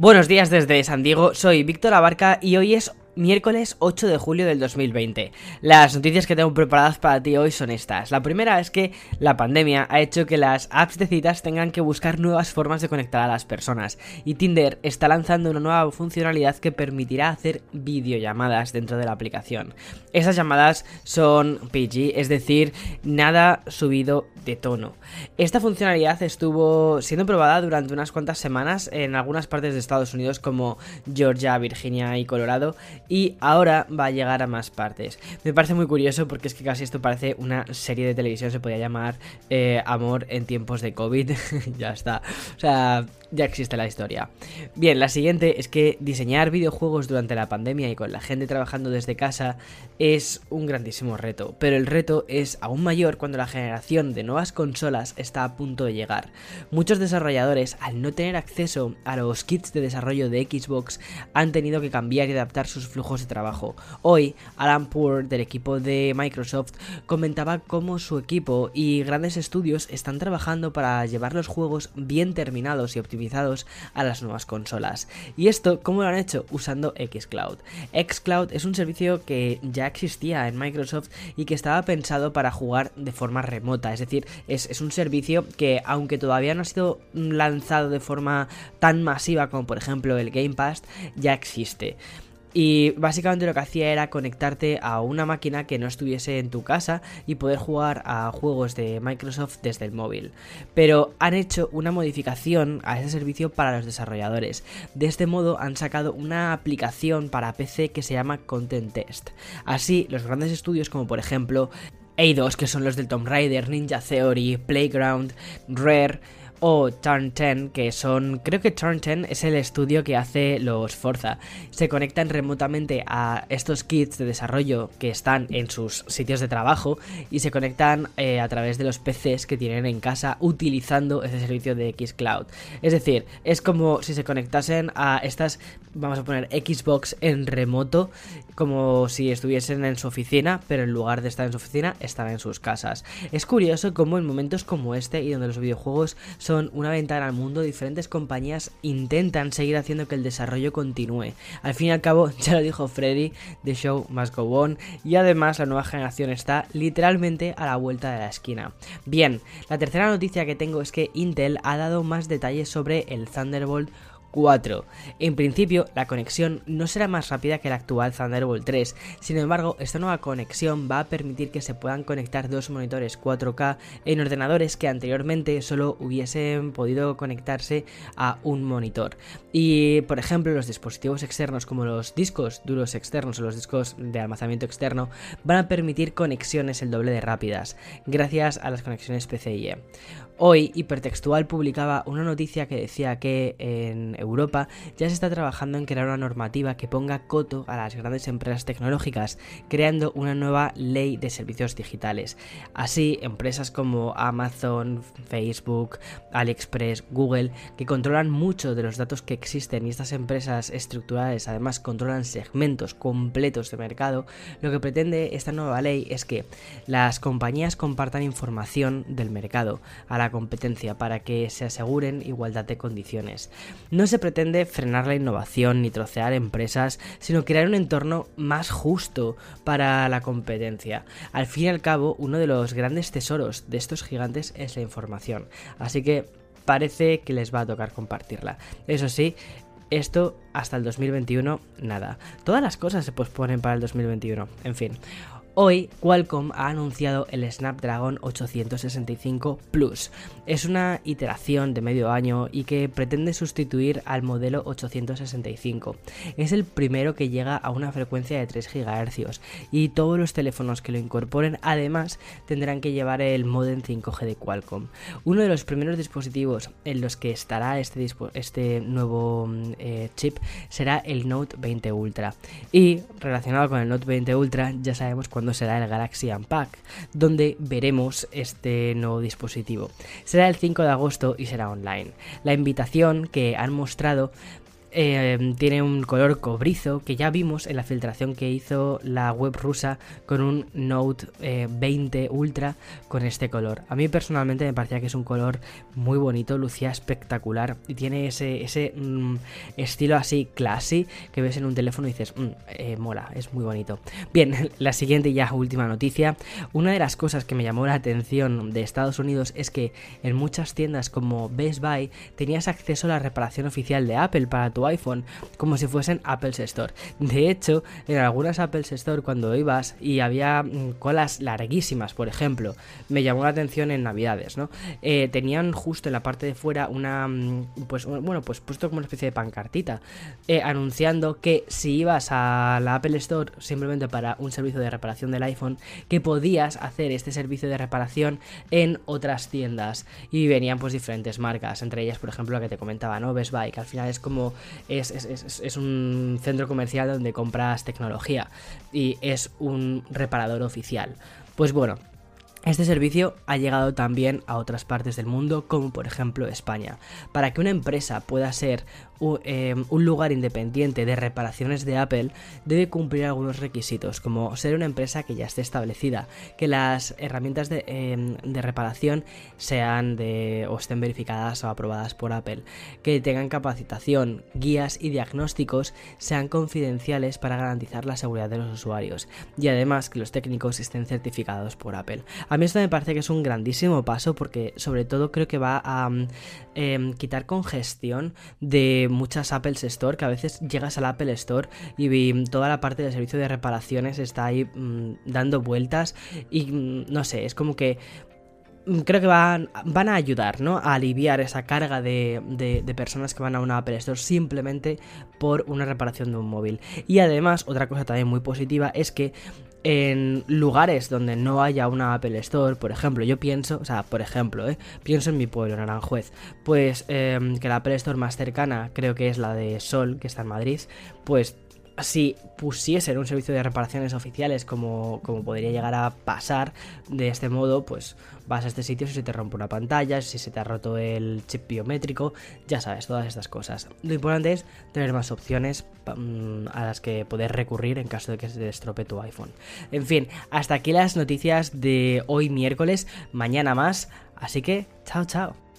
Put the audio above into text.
Buenos días desde San Diego, soy Víctor Abarca y hoy es miércoles 8 de julio del 2020. Las noticias que tengo preparadas para ti hoy son estas. La primera es que la pandemia ha hecho que las apps de citas tengan que buscar nuevas formas de conectar a las personas y Tinder está lanzando una nueva funcionalidad que permitirá hacer videollamadas dentro de la aplicación. Esas llamadas son PG, es decir, nada subido de tono. Esta funcionalidad estuvo siendo probada durante unas cuantas semanas en algunas partes de Estados Unidos como Georgia, Virginia y Colorado y ahora va a llegar a más partes. Me parece muy curioso porque es que casi esto parece una serie de televisión, se podría llamar eh, Amor en tiempos de COVID, ya está. O sea, ya existe la historia. Bien, la siguiente es que diseñar videojuegos durante la pandemia y con la gente trabajando desde casa es un grandísimo reto, pero el reto es aún mayor cuando la generación de nuevas consolas está a punto de llegar. Muchos desarrolladores, al no tener acceso a los kits de desarrollo de Xbox, han tenido que cambiar y adaptar sus flujos de trabajo. Hoy, Alan Poor del equipo de Microsoft comentaba cómo su equipo y grandes estudios están trabajando para llevar los juegos bien terminados y optimizados a las nuevas consolas. ¿Y esto cómo lo han hecho? Usando Xcloud. Xcloud es un servicio que ya existía en Microsoft y que estaba pensado para jugar de forma remota. Es decir, es, es un servicio que aunque todavía no ha sido lanzado de forma tan masiva como por ejemplo el Game Pass, ya existe. Y básicamente lo que hacía era conectarte a una máquina que no estuviese en tu casa y poder jugar a juegos de Microsoft desde el móvil. Pero han hecho una modificación a ese servicio para los desarrolladores. De este modo han sacado una aplicación para PC que se llama Content Test. Así, los grandes estudios como por ejemplo Eidos, que son los del Tomb Raider, Ninja Theory, Playground, Rare, o Turn 10, que son, creo que Turn 10 es el estudio que hace los Forza. Se conectan remotamente a estos kits de desarrollo que están en sus sitios de trabajo y se conectan eh, a través de los PCs que tienen en casa utilizando ese servicio de Xcloud. Es decir, es como si se conectasen a estas, vamos a poner Xbox en remoto, como si estuviesen en su oficina, pero en lugar de estar en su oficina, están en sus casas. Es curioso cómo en momentos como este y donde los videojuegos son una ventana al mundo, diferentes compañías intentan seguir haciendo que el desarrollo continúe. Al fin y al cabo, ya lo dijo Freddy, The Show Must Go On, y además la nueva generación está literalmente a la vuelta de la esquina. Bien, la tercera noticia que tengo es que Intel ha dado más detalles sobre el Thunderbolt 4. En principio, la conexión no será más rápida que la actual Thunderbolt 3, sin embargo, esta nueva conexión va a permitir que se puedan conectar dos monitores 4K en ordenadores que anteriormente solo hubiesen podido conectarse a un monitor. Y, por ejemplo, los dispositivos externos como los discos duros externos o los discos de almacenamiento externo van a permitir conexiones el doble de rápidas, gracias a las conexiones PCIe. Hoy, Hipertextual publicaba una noticia que decía que en Europa ya se está trabajando en crear una normativa que ponga coto a las grandes empresas tecnológicas, creando una nueva ley de servicios digitales. Así, empresas como Amazon, Facebook, AliExpress, Google, que controlan mucho de los datos que existen y estas empresas estructurales además controlan segmentos completos de mercado, lo que pretende esta nueva ley es que las compañías compartan información del mercado a la competencia para que se aseguren igualdad de condiciones. No se pretende frenar la innovación ni trocear empresas, sino crear un entorno más justo para la competencia. Al fin y al cabo, uno de los grandes tesoros de estos gigantes es la información, así que parece que les va a tocar compartirla. Eso sí, esto hasta el 2021, nada. Todas las cosas se posponen para el 2021. En fin. Hoy Qualcomm ha anunciado el Snapdragon 865 Plus. Es una iteración de medio año y que pretende sustituir al modelo 865. Es el primero que llega a una frecuencia de 3 GHz y todos los teléfonos que lo incorporen además tendrán que llevar el modem 5G de Qualcomm. Uno de los primeros dispositivos en los que estará este, este nuevo mm, eh, chip será el Note 20 Ultra. Y relacionado con el Note 20 Ultra ya sabemos cuál será el Galaxy Unpack, donde veremos este nuevo dispositivo. Será el 5 de agosto y será online. La invitación que han mostrado eh, tiene un color cobrizo que ya vimos en la filtración que hizo la web rusa con un Note 20 Ultra con este color. A mí personalmente me parecía que es un color muy bonito, lucía espectacular y tiene ese, ese mm, estilo así classy que ves en un teléfono y dices, mm, mola, es muy bonito. Bien, la siguiente y ya última noticia. Una de las cosas que me llamó la atención de Estados Unidos es que en muchas tiendas como Best Buy tenías acceso a la reparación oficial de Apple para tu iPhone, como si fuesen Apple Store. De hecho, en algunas Apple Store cuando ibas y había mm, colas larguísimas, por ejemplo, me llamó la atención en Navidades, ¿no? Eh, tenían justo en la parte de fuera una, mm, pues bueno, pues puesto como una especie de pancartita, eh, anunciando que si ibas a la Apple Store simplemente para un servicio de reparación del iPhone, que podías hacer este servicio de reparación en otras tiendas y venían pues diferentes marcas, entre ellas por ejemplo la que te comentaba, ¿no? Best Buy, que al final es como es, es, un centro comercial donde compras tecnología y es un reparador oficial. Pues bueno, este servicio ha llegado también a otras partes del mundo, como por ejemplo España. Para que una empresa pueda ser eh, un lugar independiente de reparaciones de Apple, debe cumplir algunos requisitos, como ser una empresa que ya esté establecida, que las herramientas de, em, reparación sean o estén verificadas o aprobadas por Apple, que tengan capacitación, guías y diagnósticos sean confidenciales para garantizar la seguridad de los usuarios, y además que los técnicos estén certificados por Apple. A mí esto me parece que es un grandísimo paso porque sobre todo creo que va a em, quitar congestión de muchas Apple Store, que a veces llegas al Apple Store y toda la parte del servicio de reparaciones está ahí mm, dando vueltas y mm, no sé, es como que mm, creo que van, van a ayudar, ¿no? A aliviar esa carga de, de, personas que van a una Apple Store simplemente por una reparación de un móvil. Y además, otra cosa también muy positiva es que en lugares donde no haya una Apple Store, por ejemplo, yo pienso, o sea, por ejemplo, ¿eh? pienso en mi pueblo, en Aranjuez, pues em, que la Apple Store más cercana creo que es la de Sol, que está en Madrid, pues si pusiesen un servicio de reparaciones oficiales como, como podría llegar a pasar de este modo, pues vas a este sitio si se te rompe una pantalla, si se te ha roto el chip biométrico, ya sabes, todas estas cosas. Lo importante es tener más opciones mm, a las que poder recurrir en caso de que se te estropee tu iPhone. En fin, hasta aquí las noticias de hoy miércoles, mañana más, así que chao chao.